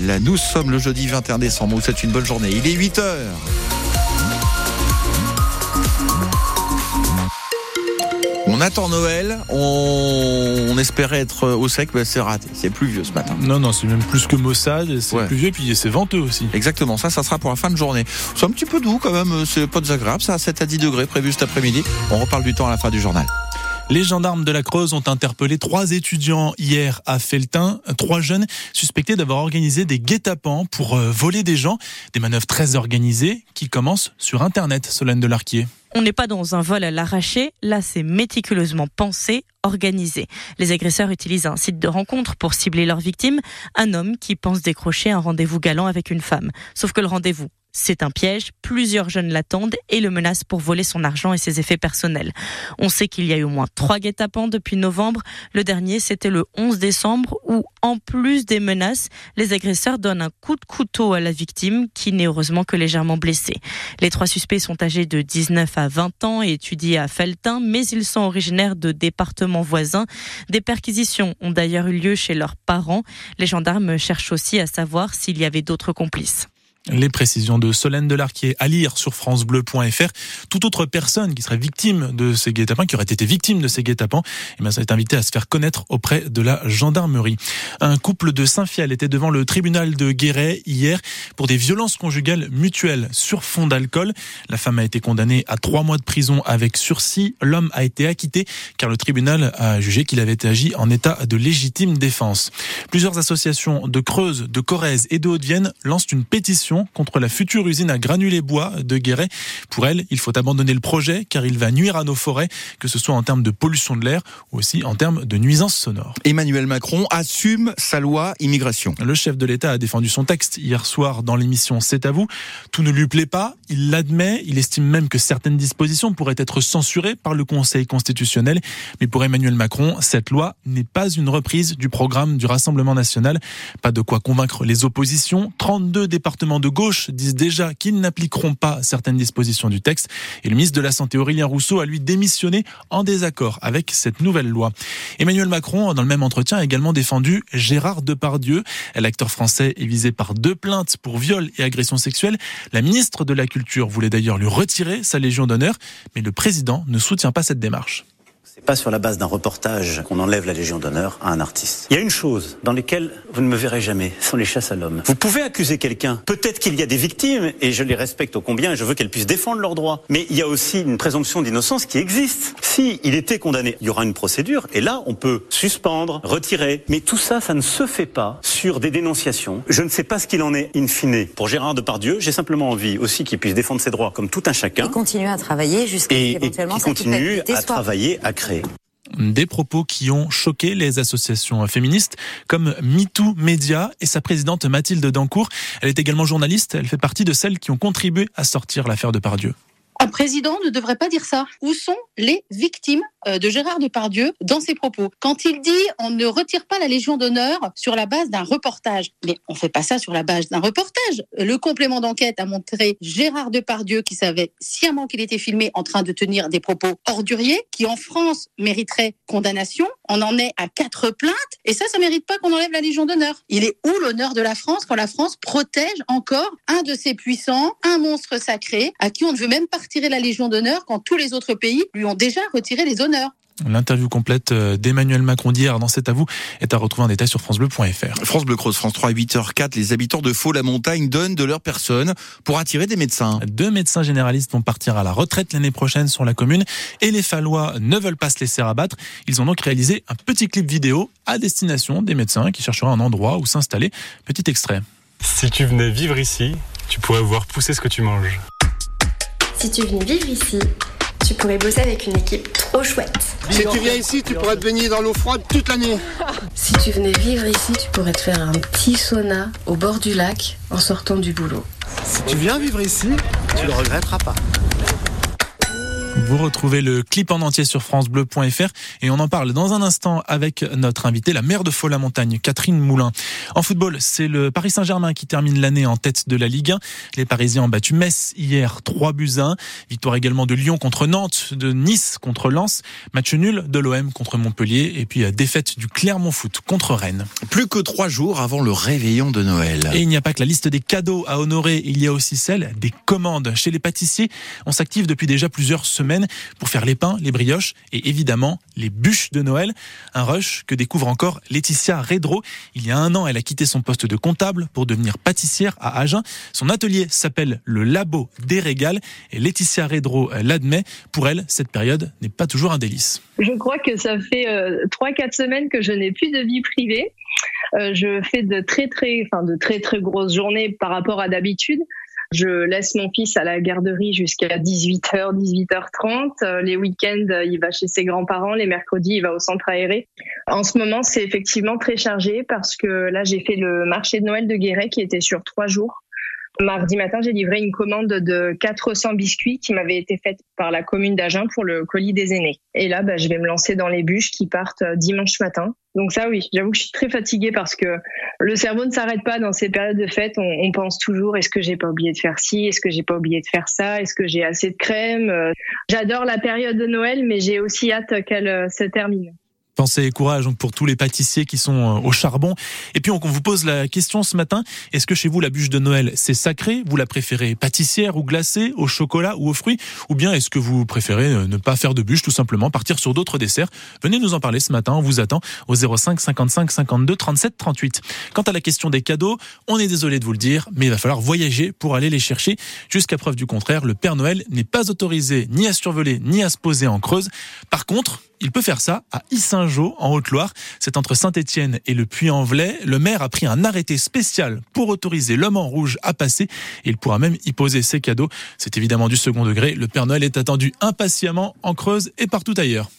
Noël. Nous sommes le jeudi 21 décembre. Vous souhaite une bonne journée. Il est 8 heures. On attend Noël, on, espérait être au sec, mais c'est raté. C'est pluvieux ce matin. Non, non, c'est même plus que maussade, c'est pluvieux, puis c'est venteux aussi. Exactement, ça, ça sera pour la fin de journée. C'est un petit peu doux quand même, c'est pas désagréable, ça, 7 à 10 degrés prévu cet après-midi. On reparle du temps à la fin du journal. Les gendarmes de la Creuse ont interpellé trois étudiants hier à Feltin, trois jeunes suspectés d'avoir organisé des guet-apens pour euh, voler des gens, des manœuvres très organisées qui commencent sur Internet, Solène Delarquier. On n'est pas dans un vol à l'arraché, là c'est méticuleusement pensé, organisé. Les agresseurs utilisent un site de rencontre pour cibler leurs victimes, un homme qui pense décrocher un rendez-vous galant avec une femme. Sauf que le rendez-vous c'est un piège, plusieurs jeunes l'attendent et le menacent pour voler son argent et ses effets personnels. On sait qu'il y a eu au moins trois guet-apens depuis novembre. Le dernier, c'était le 11 décembre où, en plus des menaces, les agresseurs donnent un coup de couteau à la victime qui n'est heureusement que légèrement blessée. Les trois suspects sont âgés de 19 à 20 ans et étudient à Feltin, mais ils sont originaires de départements voisins. Des perquisitions ont d'ailleurs eu lieu chez leurs parents. Les gendarmes cherchent aussi à savoir s'il y avait d'autres complices. Les précisions de Solène Delarquier à lire sur francebleu.fr. Toute autre personne qui serait victime de ces guet-apens, qui aurait été victime de ces guet-apens, eh bien, ça est invité à se faire connaître auprès de la gendarmerie. Un couple de Saint-Fiel était devant le tribunal de Guéret hier pour des violences conjugales mutuelles sur fond d'alcool. La femme a été condamnée à trois mois de prison avec sursis. L'homme a été acquitté car le tribunal a jugé qu'il avait agi en état de légitime défense. Plusieurs associations de Creuse, de Corrèze et de Haute-Vienne lancent une pétition contre la future usine à granulés bois de Guéret. Pour elle, il faut abandonner le projet car il va nuire à nos forêts, que ce soit en termes de pollution de l'air ou aussi en termes de nuisances sonores. Emmanuel Macron assume sa loi immigration. Le chef de l'État a défendu son texte hier soir dans l'émission C'est à vous. Tout ne lui plaît pas, il l'admet, il estime même que certaines dispositions pourraient être censurées par le Conseil constitutionnel. Mais pour Emmanuel Macron, cette loi n'est pas une reprise du programme du Rassemblement national. Pas de quoi convaincre les oppositions. 32 départements de gauche disent déjà qu'ils n'appliqueront pas certaines dispositions du texte. Et le ministre de la Santé, Aurélien Rousseau, a lui démissionné en désaccord avec cette nouvelle loi. Emmanuel Macron, dans le même entretien, a également défendu Gérard Depardieu. L'acteur français est visé par deux plaintes pour viol et agression sexuelle. La ministre de la Culture voulait d'ailleurs lui retirer sa Légion d'honneur, mais le président ne soutient pas cette démarche. C'est pas sur la base d'un reportage qu'on enlève la Légion d'honneur à un artiste. Il y a une chose dans laquelle vous ne me verrez jamais, ce sont les chasses à l'homme. Vous pouvez accuser quelqu'un. Peut-être qu'il y a des victimes, et je les respecte au combien, et je veux qu'elles puissent défendre leurs droits. Mais il y a aussi une présomption d'innocence qui existe. Si il était condamné, il y aura une procédure, et là, on peut suspendre, retirer. Mais tout ça, ça ne se fait pas sur des dénonciations. Je ne sais pas ce qu'il en est in fine. Pour Gérard Depardieu, j'ai simplement envie aussi qu'il puisse défendre ses droits comme tout un chacun. Et continuer à travailler jusqu'à éventuellement et continue à travailler à des propos qui ont choqué les associations féministes comme MeToo Media et sa présidente Mathilde Dancourt. Elle est également journaliste, elle fait partie de celles qui ont contribué à sortir l'affaire de Pardieu. Un président ne devrait pas dire ça. Où sont les victimes? De Gérard Depardieu dans ses propos. Quand il dit on ne retire pas la Légion d'honneur sur la base d'un reportage, mais on fait pas ça sur la base d'un reportage. Le complément d'enquête a montré Gérard Depardieu qui savait sciemment qu'il était filmé en train de tenir des propos orduriers qui en France mériteraient condamnation. On en est à quatre plaintes et ça, ça mérite pas qu'on enlève la Légion d'honneur. Il est où l'honneur de la France quand la France protège encore un de ses puissants, un monstre sacré à qui on ne veut même pas retirer la Légion d'honneur quand tous les autres pays lui ont déjà retiré les honneurs? L'interview complète euh, d'Emmanuel Macron d'hier dans C'est à vous est à retrouver en détail sur francebleu.fr. France Bleu Creuse, France 3, 8h04, les habitants de Faux-la-Montagne donnent de leur personne pour attirer des médecins. Deux médecins généralistes vont partir à la retraite l'année prochaine sur la commune et les Fallois ne veulent pas se laisser abattre. Ils ont donc réalisé un petit clip vidéo à destination des médecins qui chercheraient un endroit où s'installer. Petit extrait. Si tu venais vivre ici, tu pourrais voir pousser ce que tu manges. Si tu venais vivre ici, tu pourrais bosser avec une équipe trop chouette. Si tu viens ici, tu pourrais te baigner dans l'eau froide toute l'année. Si tu venais vivre ici, tu pourrais te faire un petit sauna au bord du lac en sortant du boulot. Si tu viens vivre ici, tu le regretteras pas. Vous retrouvez le clip en entier sur francebleu.fr et on en parle dans un instant avec notre invitée, la maire de Faux-la-Montagne, Catherine Moulin. En football, c'est le Paris Saint-Germain qui termine l'année en tête de la Ligue 1. Les Parisiens ont battu Metz hier 3 buts à 1. Victoire également de Lyon contre Nantes, de Nice contre Lens. Match nul de l'OM contre Montpellier et puis euh, défaite du Clermont Foot contre Rennes. Plus que trois jours avant le réveillon de Noël. Et il n'y a pas que la liste des cadeaux à honorer, il y a aussi celle des commandes. Chez les pâtissiers, on s'active depuis déjà plusieurs semaines pour faire les pains, les brioches et évidemment les bûches de Noël. Un rush que découvre encore Laetitia Redro. Il y a un an, elle a quitté son poste de comptable pour devenir pâtissière à Agen. Son atelier s'appelle le Labo des Régales et Laetitia Redro l'admet. Pour elle, cette période n'est pas toujours un délice. Je crois que ça fait 3-4 euh, semaines que je n'ai plus de vie privée. Euh, je fais de très très, enfin de très très grosses journées par rapport à d'habitude. Je laisse mon fils à la garderie jusqu'à 18h, 18h30. Les week-ends, il va chez ses grands-parents. Les mercredis, il va au centre aéré. En ce moment, c'est effectivement très chargé parce que là, j'ai fait le marché de Noël de Guéret qui était sur trois jours. Mardi matin, j'ai livré une commande de 400 biscuits qui m'avait été faite par la commune d'Agen pour le colis des aînés. Et là, bah, je vais me lancer dans les bûches qui partent euh, dimanche matin. Donc ça, oui, j'avoue que je suis très fatiguée parce que le cerveau ne s'arrête pas dans ces périodes de fête. On, pense toujours est-ce que j'ai pas oublié de faire ci, est-ce que j'ai pas oublié de faire ça, est-ce que j'ai assez de crème? Euh, j'adore la période de Noël, mais j'ai aussi hâte qu'elle euh, se termine. Pensez et courage donc pour tous les pâtissiers qui sont euh, au charbon. Et puis on vous pose la question ce matin est-ce que chez vous la bûche de Noël c'est sacré? Vous la préférez pâtissière ou glacée, au chocolat ou aux fruits? Ou bien est-ce que vous préférez euh, ne pas faire de bûche tout simplement, partir sur d'autres desserts? Venez nous en parler ce matin. On vous attend au 05 55 52 37 38. Quant à la question des cadeaux, on est désolé de vous le dire, mais il va falloir voyager pour aller les chercher. Jusqu'à preuve du contraire, le Père Noël n'est pas autorisé ni à survoler ni à se poser en Creuse. Par contre, il peut faire ça à Issingeau, en Haute-Loire. C'est entre Saint-Étienne et le Puy-en-Velay. Le maire a pris un arrêté spécial pour autoriser l'homme en rouge à passer. Il pourra même y poser ses cadeaux. C'est évidemment du second degré. Le Père Noël est attendu impatiemment en Creuse et partout ailleurs.